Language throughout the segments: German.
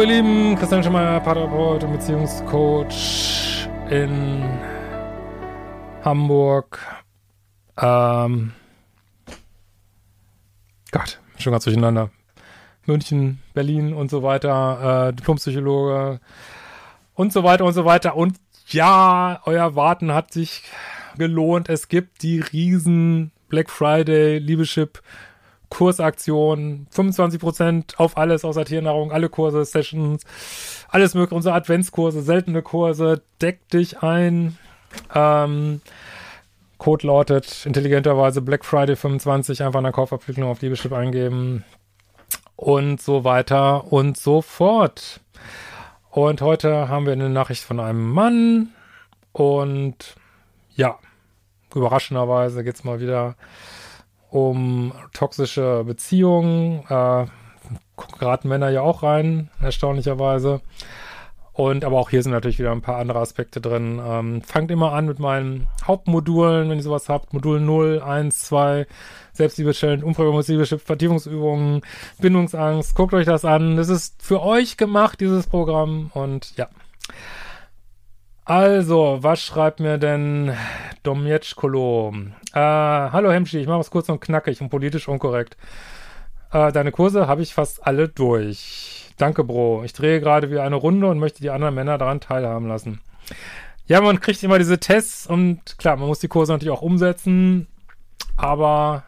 Ihr Lieben, Christian Schemmer, Paartherapeut und Beziehungscoach in Hamburg. Ähm, Gott, schon ganz durcheinander. München, Berlin und so weiter, äh, Diplompsychologe und so weiter und so weiter. Und ja, euer Warten hat sich gelohnt. Es gibt die riesen Black Friday Liebeschip Kursaktion, 25% auf alles außer Tiernahrung, alle Kurse, Sessions, alles mögliche, unsere Adventskurse, seltene Kurse, deck dich ein. Ähm, Code lautet intelligenterweise Black Friday 25, einfach in der Kaufabwicklung auf Liebeschip eingeben und so weiter und so fort. Und heute haben wir eine Nachricht von einem Mann und ja, überraschenderweise geht's mal wieder um toxische Beziehungen. Äh, geraten Männer ja auch rein, erstaunlicherweise. Und aber auch hier sind natürlich wieder ein paar andere Aspekte drin. Ähm, fangt immer an mit meinen Hauptmodulen, wenn ihr sowas habt. Modul 0, 1, 2, Selbstliebe Challenge, Umprogrammierungsliebe, Vertiefungsübungen, Bindungsangst. Guckt euch das an. Das ist für euch gemacht, dieses Programm. Und ja. Also, was schreibt mir denn Domjetschkolo? Äh, hallo Hemschi, ich mache es kurz und knackig und politisch unkorrekt. Äh, deine Kurse habe ich fast alle durch. Danke, Bro. Ich drehe gerade wie eine Runde und möchte die anderen Männer daran teilhaben lassen. Ja, man kriegt immer diese Tests und klar, man muss die Kurse natürlich auch umsetzen, aber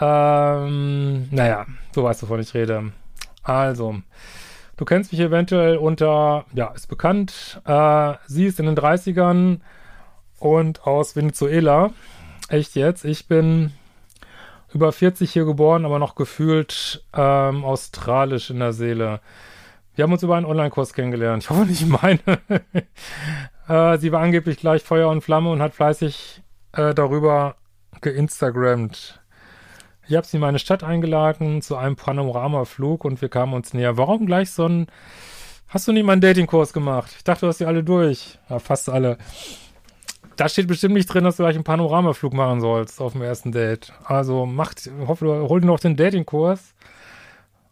ähm, naja, du weißt, wovon ich rede. Also, Du kennst mich eventuell unter, ja, ist bekannt. Äh, sie ist in den 30ern und aus Venezuela. Echt jetzt? Ich bin über 40 hier geboren, aber noch gefühlt ähm, australisch in der Seele. Wir haben uns über einen Online-Kurs kennengelernt. Ich hoffe nicht meine. äh, sie war angeblich gleich Feuer und Flamme und hat fleißig äh, darüber geinstagrammt. Ich habe sie in meine Stadt eingeladen zu einem Panoramaflug und wir kamen uns näher. Warum gleich so ein... Hast du nie mal einen Datingkurs gemacht? Ich dachte, du hast die alle durch. Ja, fast alle. Da steht bestimmt nicht drin, dass du gleich einen Panoramaflug machen sollst auf dem ersten Date. Also macht, hoffe, du hol dir noch den Datingkurs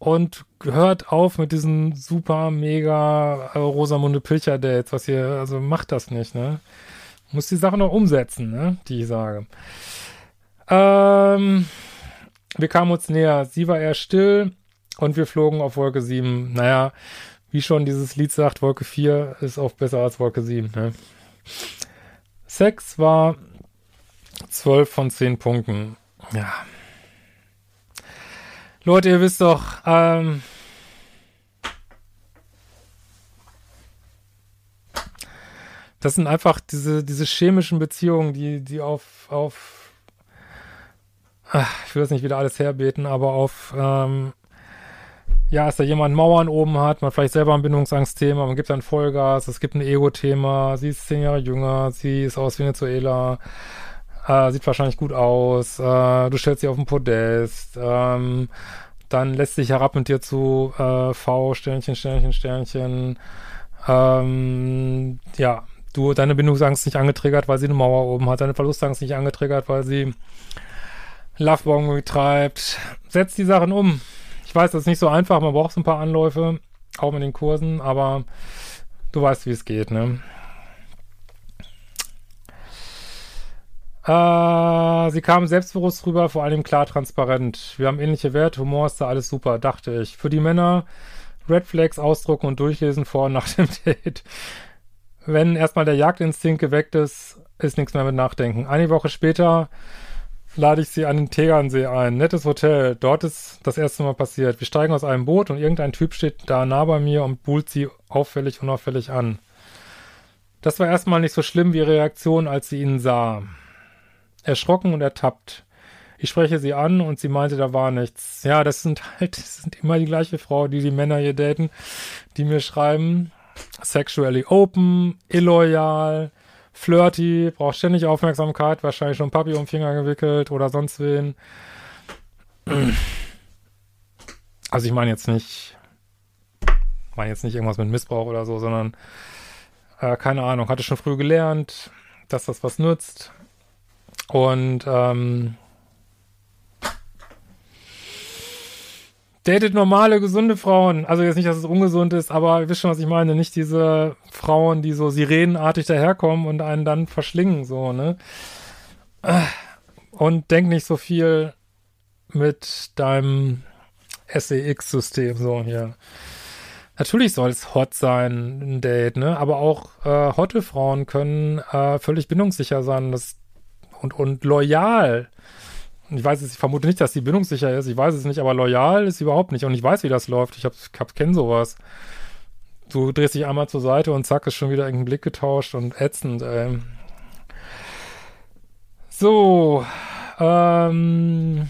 und hört auf mit diesen super, mega äh, Rosamunde Pilcher Dates, was hier, also macht das nicht, ne? Muss die Sache noch umsetzen, ne? Die ich sage. Ähm, wir kamen uns näher. Sie war eher still und wir flogen auf Wolke 7. Naja, wie schon dieses Lied sagt, Wolke 4 ist oft besser als Wolke 7. Ne? Sex war 12 von 10 Punkten. Ja. Leute, ihr wisst doch, ähm, das sind einfach diese, diese chemischen Beziehungen, die, die auf, auf ich will das nicht wieder alles herbeten, aber auf, ähm, ja, dass da jemand Mauern oben hat, man vielleicht selber ein Bindungsangstthema, man gibt dann Vollgas, es gibt ein Ego-Thema, sie ist zehn Jahre jünger, sie ist aus Venezuela, äh, sieht wahrscheinlich gut aus, äh, du stellst sie auf den Podest, ähm, dann lässt sich herab mit dir zu äh, V, Sternchen, Sternchen, Sternchen, ähm, ja, du, deine Bindungsangst nicht angetriggert, weil sie eine Mauer oben hat, deine Verlustangst nicht angetriggert, weil sie Lovebomb betreibt. Setzt die Sachen um. Ich weiß, das ist nicht so einfach, man braucht so ein paar Anläufe, auch mit den Kursen, aber du weißt, wie es geht, ne? Äh, sie kam selbstbewusst rüber, vor allem klar transparent. Wir haben ähnliche Werte, Humor ist da alles super, dachte ich. Für die Männer Red Flags ausdrucken und durchlesen vor und nach dem Date. Wenn erstmal der Jagdinstinkt geweckt ist, ist nichts mehr mit Nachdenken. Eine Woche später lade ich sie an den Tegernsee ein. Nettes Hotel. Dort ist das erste Mal passiert. Wir steigen aus einem Boot und irgendein Typ steht da nah bei mir und buhlt sie auffällig, unauffällig an. Das war erstmal nicht so schlimm wie ihre Reaktion, als sie ihn sah. Erschrocken und ertappt. Ich spreche sie an und sie meinte, da war nichts. Ja, das sind halt, das sind immer die gleiche Frau, die die Männer hier daten, die mir schreiben, sexually open, illoyal, flirty, braucht ständig Aufmerksamkeit, wahrscheinlich schon Papi um den Finger gewickelt oder sonst wen. Also ich meine jetzt nicht, meine jetzt nicht irgendwas mit Missbrauch oder so, sondern äh, keine Ahnung, hatte schon früh gelernt, dass das was nützt. Und ähm, datet normale, gesunde Frauen. Also jetzt nicht, dass es ungesund ist, aber ihr wisst schon, was ich meine. Nicht diese Frauen, die so sirenenartig daherkommen und einen dann verschlingen, so, ne? Und denk nicht so viel mit deinem SEX-System, so hier. Natürlich soll es hot sein, ein Date, ne? Aber auch äh, hotte Frauen können äh, völlig bindungssicher sein das, und, und loyal ich weiß es, ich vermute nicht, dass sie bindungssicher ist. Ich weiß es nicht, aber loyal ist sie überhaupt nicht. Und ich weiß, wie das läuft. Ich hab, hab, kenn sowas. Du drehst dich einmal zur Seite und zack, ist schon wieder irgendein Blick getauscht und ätzend, ey. So, ähm,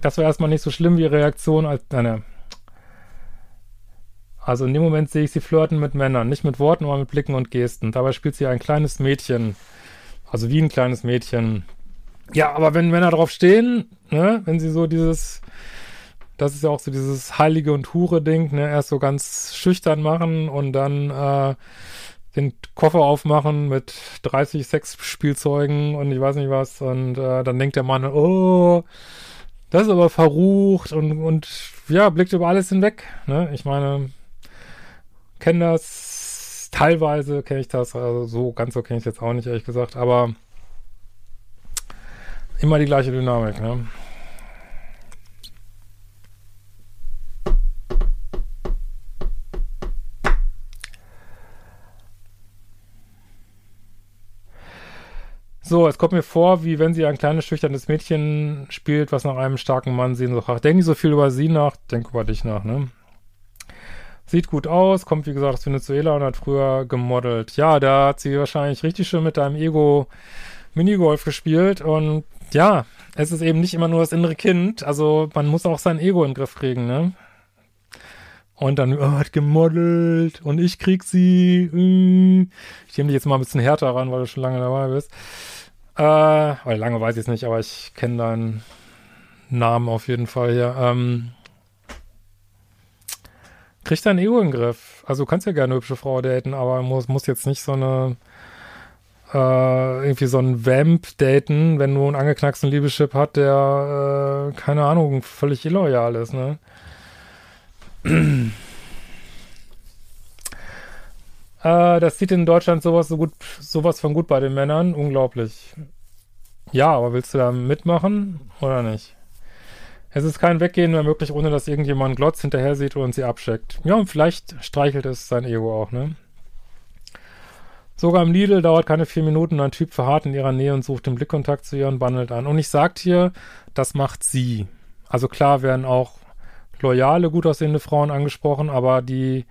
das war erstmal nicht so schlimm wie Reaktion als, nein, Also in dem Moment sehe ich sie flirten mit Männern, nicht mit Worten, aber mit Blicken und Gesten. Dabei spielt sie ein kleines Mädchen, also wie ein kleines Mädchen. Ja, aber wenn Männer drauf stehen, ne, wenn sie so dieses, das ist ja auch so dieses Heilige und Hure-Ding, ne, erst so ganz schüchtern machen und dann äh, den Koffer aufmachen mit 30 Sexspielzeugen und ich weiß nicht was und äh, dann denkt der Mann, oh, das ist aber verrucht und, und ja, blickt über alles hinweg, ne, ich meine, kenne das, teilweise kenne ich das, also so ganz so kenne ich jetzt auch nicht, ehrlich gesagt, aber Immer die gleiche Dynamik, ne? So, es kommt mir vor, wie wenn sie ein kleines, schüchternes Mädchen spielt, was nach einem starken Mann sehen so Denk nicht so viel über sie nach, denk über dich nach, ne? Sieht gut aus, kommt wie gesagt aus Venezuela und hat früher gemodelt. Ja, da hat sie wahrscheinlich richtig schön mit deinem Ego Minigolf gespielt und ja, es ist eben nicht immer nur das innere Kind. Also man muss auch sein Ego in den Griff kriegen, ne? Und dann, oh, hat gemodelt und ich krieg sie. Mm. Ich nehme dich jetzt mal ein bisschen härter ran, weil du schon lange dabei bist. Äh, weil lange weiß ich es nicht, aber ich kenne deinen Namen auf jeden Fall hier. Ähm, krieg dein Ego in den Griff. Also du kannst ja gerne eine hübsche Frau daten, aber muss, muss jetzt nicht so eine äh, irgendwie so ein Vamp daten, wenn du einen angeknacksten Liebeschip hat, der, äh, keine Ahnung, völlig illoyal ist, ne? äh, das sieht in Deutschland sowas so gut, sowas von gut bei den Männern. Unglaublich. Ja, aber willst du da mitmachen oder nicht? Es ist kein Weggehen mehr möglich, ohne dass irgendjemand Glotz hinterher sieht und sie abscheckt. Ja, und vielleicht streichelt es sein Ego auch, ne? Sogar im Lidl dauert keine vier Minuten, ein Typ verharrt in ihrer Nähe und sucht den Blickkontakt zu ihr und bandelt an. Und ich sagt hier, das macht sie. Also klar werden auch loyale, gut aussehende Frauen angesprochen, aber die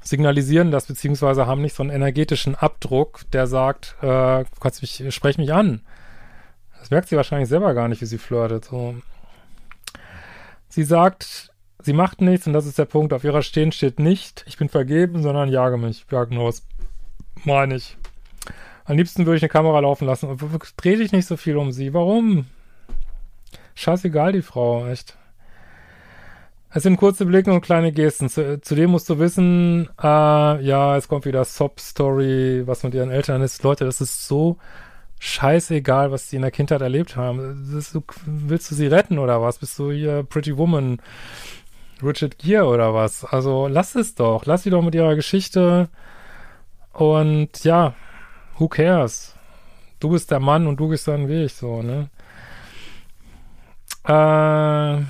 signalisieren das, beziehungsweise haben nicht so einen energetischen Abdruck, der sagt, äh, kannst mich, sprech mich an. Das merkt sie wahrscheinlich selber gar nicht, wie sie flirtet. So. Sie sagt, sie macht nichts und das ist der Punkt. Auf ihrer Stirn steht nicht, ich bin vergeben, sondern jage mich, jage los. Meine ich. Am liebsten würde ich eine Kamera laufen lassen. Dreh dich nicht so viel um sie. Warum? Scheißegal, die Frau, echt. Es sind kurze Blicke und kleine Gesten. Zudem musst du wissen, äh, ja, es kommt wieder Sob-Story, was mit ihren Eltern ist. Leute, das ist so scheißegal, was die in der Kindheit erlebt haben. Ist, willst du sie retten oder was? Bist du hier Pretty Woman, Richard Gere oder was? Also lass es doch. Lass sie doch mit ihrer Geschichte und ja, who cares? Du bist der Mann und du gehst deinen Weg, so, ne? Äh.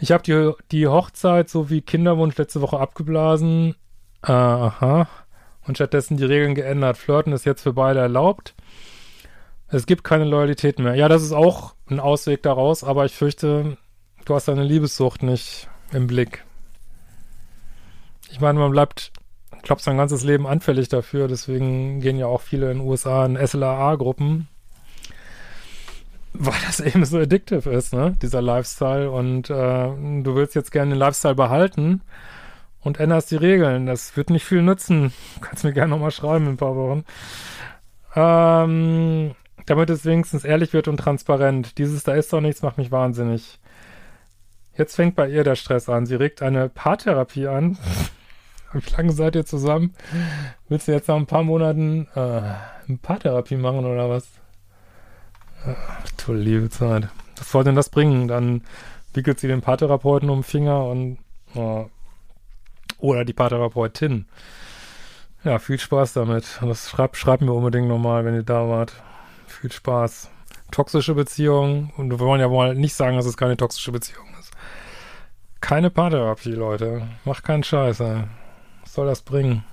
Ich habe die, die Hochzeit sowie Kinderwunsch letzte Woche abgeblasen. Äh, aha. und stattdessen die Regeln geändert. Flirten ist jetzt für beide erlaubt. Es gibt keine Loyalität mehr. Ja, das ist auch ein Ausweg daraus, aber ich fürchte, du hast deine Liebessucht nicht im Blick. Ich meine, man bleibt, glaube sein ganzes Leben anfällig dafür, deswegen gehen ja auch viele in den USA in SLAA-Gruppen, weil das eben so addictive ist, ne, dieser Lifestyle und äh, du willst jetzt gerne den Lifestyle behalten und änderst die Regeln. Das wird nicht viel nützen. Du kannst mir gerne nochmal schreiben in ein paar Wochen. Ähm, damit es wenigstens ehrlich wird und transparent. Dieses da ist doch nichts, macht mich wahnsinnig. Jetzt fängt bei ihr der Stress an. Sie regt eine Paartherapie an. Wie lange seid ihr zusammen? Willst du jetzt nach ein paar Monaten äh, eine Paartherapie machen oder was? Ach, du liebe Zeit. Was soll denn das bringen? Dann wickelt sie den Paartherapeuten um den Finger und oh. oder die Paartherapeutin. Ja, viel Spaß damit. Das schreibt, schreibt mir unbedingt nochmal, wenn ihr da wart. Viel Spaß. Toxische Beziehungen. Und wir wollen ja wohl nicht sagen, dass es keine toxische Beziehung ist. Keine Paartherapie, Leute. Macht keinen Scheiß, ey. Was soll das bringen?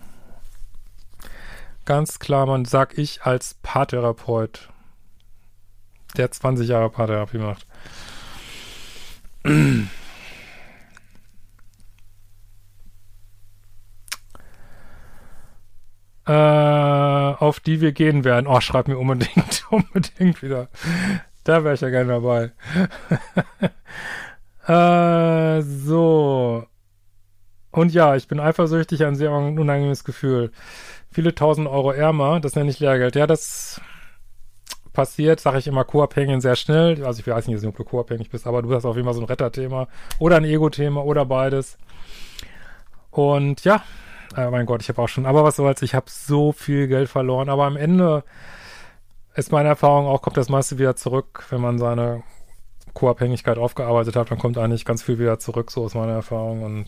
Ganz klar, man sag ich als Paartherapeut, der 20 Jahre Paartherapie macht. äh, auf die wir gehen werden. Oh, schreib mir unbedingt, unbedingt wieder. Da wäre ich ja gerne dabei. äh, so. Und ja, ich bin eifersüchtig, ein sehr unangenehmes Gefühl. Viele tausend Euro ärmer, das nenne ich Lehrgeld. Ja, das passiert, sage ich immer, co-abhängigen sehr schnell. Also ich weiß nicht, ob du co-abhängig bist, aber du hast auf jeden Fall so ein Retterthema oder ein Ego-Thema oder beides. Und ja, äh, mein Gott, ich habe auch schon, aber was soll's, ich habe so viel Geld verloren. Aber am Ende ist meine Erfahrung auch, kommt das meiste wieder zurück, wenn man seine Co-Abhängigkeit aufgearbeitet hat, dann kommt eigentlich ganz viel wieder zurück, so ist meine Erfahrung. Und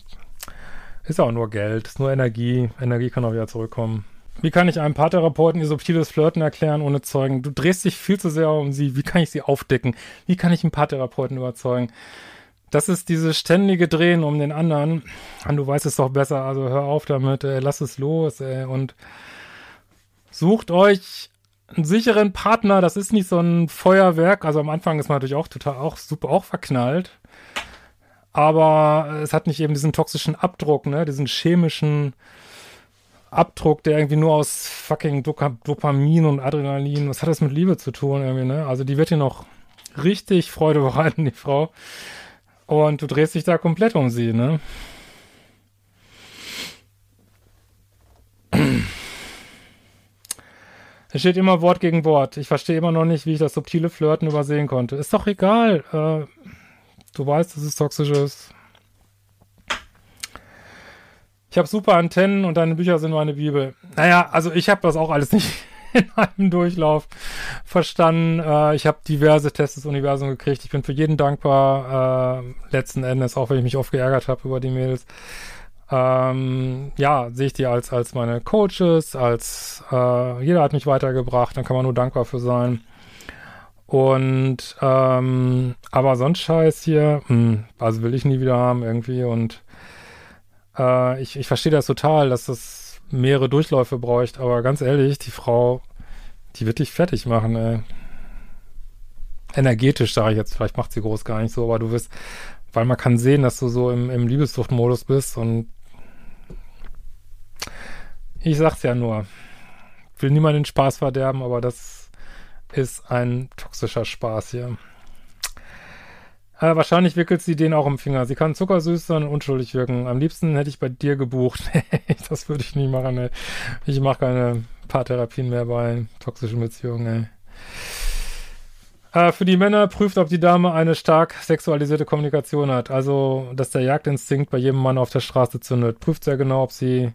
ist auch nur Geld, ist nur Energie. Energie kann auch wieder zurückkommen. Wie kann ich einem Paartherapeuten ihr subtiles Flirten erklären ohne Zeugen? Du drehst dich viel zu sehr um sie. Wie kann ich sie aufdecken? Wie kann ich einen Paartherapeuten überzeugen? Das ist dieses ständige Drehen um den anderen. Und du weißt es doch besser, also hör auf damit, ey, lass es los, ey, und sucht euch einen sicheren Partner. Das ist nicht so ein Feuerwerk. Also am Anfang ist man natürlich auch total, auch super, auch verknallt. Aber es hat nicht eben diesen toxischen Abdruck, ne, diesen chemischen Abdruck, der irgendwie nur aus fucking Dopamin und Adrenalin, was hat das mit Liebe zu tun irgendwie, ne? Also die wird hier noch richtig Freude bereiten, die Frau. Und du drehst dich da komplett um sie, ne? Es steht immer Wort gegen Wort. Ich verstehe immer noch nicht, wie ich das subtile Flirten übersehen konnte. Ist doch egal. Äh, du weißt, dass es toxisch ist. Ich habe super Antennen und deine Bücher sind meine Bibel. Naja, also ich habe das auch alles nicht in einem Durchlauf verstanden. Äh, ich habe diverse Tests des Universums gekriegt. Ich bin für jeden dankbar, äh, letzten Endes, auch wenn ich mich oft geärgert habe über die Mails. Ähm, ja, sehe ich die als, als meine Coaches, als äh, jeder hat mich weitergebracht, dann kann man nur dankbar für sein. Und ähm, aber sonst Scheiß hier, mh, hm, also will ich nie wieder haben irgendwie und äh, ich, ich verstehe das total, dass das mehrere Durchläufe bräuchte, aber ganz ehrlich, die Frau, die wird dich fertig machen, ey. Energetisch, sage ich jetzt, vielleicht macht sie groß gar nicht so, aber du wirst, weil man kann sehen, dass du so im, im Liebessuchtmodus bist und ich sag's ja nur, will niemand den Spaß verderben, aber das ist ein toxischer Spaß hier. Äh, wahrscheinlich wickelt sie den auch im Finger. Sie kann zuckersüß sein und unschuldig wirken. Am liebsten hätte ich bei dir gebucht. das würde ich nie machen, ey. Ich mache keine Paartherapien mehr bei toxischen Beziehungen. Äh, für die Männer prüft, ob die Dame eine stark sexualisierte Kommunikation hat. Also, dass der Jagdinstinkt bei jedem Mann auf der Straße zündet. Prüft sehr genau, ob sie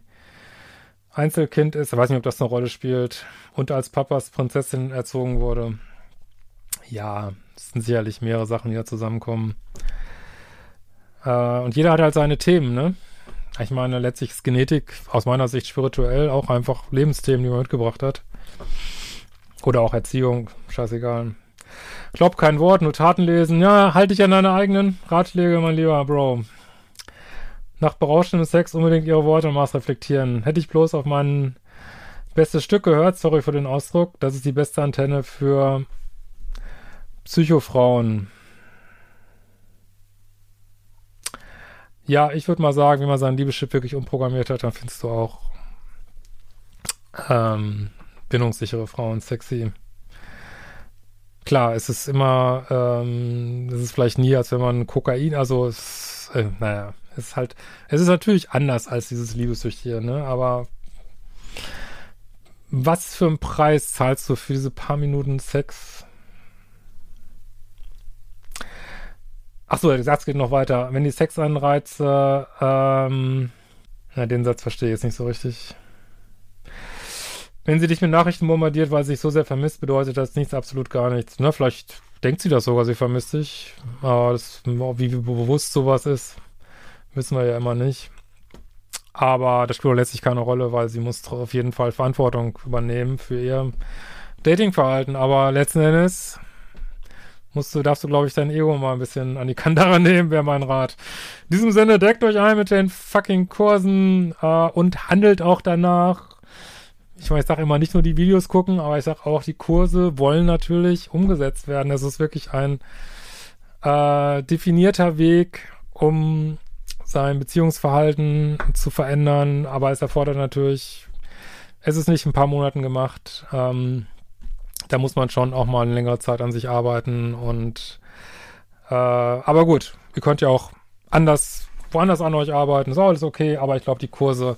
Einzelkind ist. Ich weiß nicht, ob das eine Rolle spielt. Und als Papas Prinzessin erzogen wurde. Ja, es sind sicherlich mehrere Sachen, die da zusammenkommen. Äh, und jeder hat halt seine Themen, ne? Ich meine, letztlich ist Genetik aus meiner Sicht spirituell auch einfach Lebensthemen, die man mitgebracht hat. Oder auch Erziehung, scheißegal. Glaub kein Wort, nur Taten lesen. Ja, halte dich an deine eigenen Ratschläge, mein lieber Bro. Nach berauschendem Sex unbedingt ihre Worte und Maß reflektieren. Hätte ich bloß auf meinen beste Stück gehört, sorry für den Ausdruck. Das ist die beste Antenne für Psychofrauen. Ja, ich würde mal sagen, wenn man seinen Liebeschip wirklich umprogrammiert hat, dann findest du auch ähm, bindungssichere Frauen sexy. Klar, es ist immer, ähm, es ist vielleicht nie, als wenn man Kokain, also es, äh, naja, es ist halt, es ist natürlich anders als dieses Liebessüchtige, ne, aber was für einen Preis zahlst du für diese paar Minuten Sex? Achso, der Satz geht noch weiter. Wenn die Sexanreize, ähm, na, den Satz verstehe ich jetzt nicht so richtig. Wenn sie dich mit Nachrichten bombardiert, weil sie sich so sehr vermisst, bedeutet das nichts, absolut gar nichts. Ne, vielleicht denkt sie das sogar, sie vermisst dich. Aber das, wie bewusst sowas ist, wissen wir ja immer nicht. Aber das spielt letztlich keine Rolle, weil sie muss auf jeden Fall Verantwortung übernehmen für ihr Datingverhalten. Aber letzten Endes musst du, darfst du, glaube ich, dein Ego mal ein bisschen an die Kandare nehmen, wäre mein Rat. In diesem Sinne, deckt euch ein mit den fucking Kursen äh, und handelt auch danach. Ich meine, ich sage immer nicht nur die Videos gucken, aber ich sage auch, die Kurse wollen natürlich umgesetzt werden. Es ist wirklich ein äh, definierter Weg, um sein Beziehungsverhalten zu verändern, aber es erfordert natürlich, es ist nicht in ein paar Monaten gemacht. Ähm, da muss man schon auch mal eine längere Zeit an sich arbeiten und äh, aber gut, ihr könnt ja auch anders, woanders an euch arbeiten, ist alles okay, aber ich glaube, die Kurse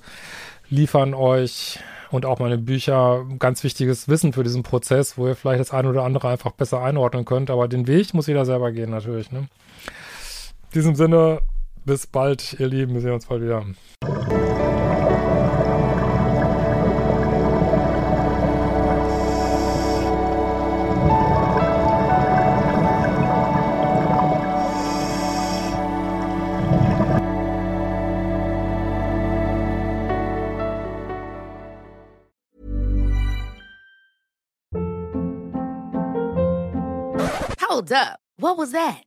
liefern euch und auch meine Bücher ganz wichtiges Wissen für diesen Prozess, wo ihr vielleicht das eine oder andere einfach besser einordnen könnt, aber den Weg muss jeder selber gehen natürlich. Ne? In diesem Sinne, bis bald, ihr Lieben. Wir sehen uns bald wieder. Hold up. What was that?